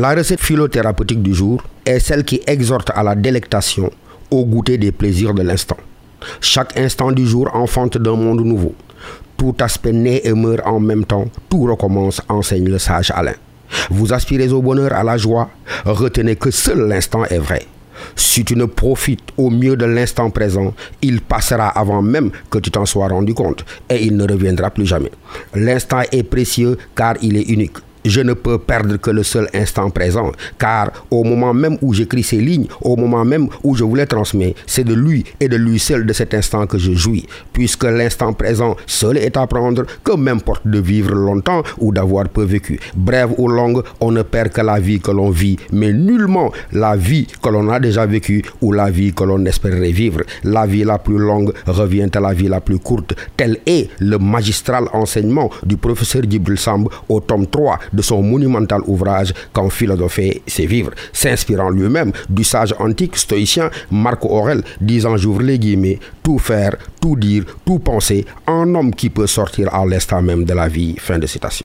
La recette philothérapeutique du jour est celle qui exhorte à la délectation, au goûter des plaisirs de l'instant. Chaque instant du jour enfante d'un monde nouveau. Tout aspect naît et meurt en même temps, tout recommence, enseigne le sage Alain. Vous aspirez au bonheur, à la joie, retenez que seul l'instant est vrai. Si tu ne profites au mieux de l'instant présent, il passera avant même que tu t'en sois rendu compte et il ne reviendra plus jamais. L'instant est précieux car il est unique je ne peux perdre que le seul instant présent, car au moment même où j'écris ces lignes, au moment même où je vous les transmets, c'est de lui et de lui seul de cet instant que je jouis, puisque l'instant présent seul est à prendre, que m'importe de vivre longtemps ou d'avoir peu vécu. Brève ou longue, on ne perd que la vie que l'on vit, mais nullement la vie que l'on a déjà vécue ou la vie que l'on espérerait vivre. La vie la plus longue revient à la vie la plus courte. Tel est le magistral enseignement du professeur Djibril au tome 3 de son monumental ouvrage Quand philosopher, c'est vivre, s'inspirant lui-même du sage antique stoïcien Marc Aurèle, disant, j'ouvre les guillemets, tout faire, tout dire, tout penser, un homme qui peut sortir à l'instant même de la vie. Fin de citation.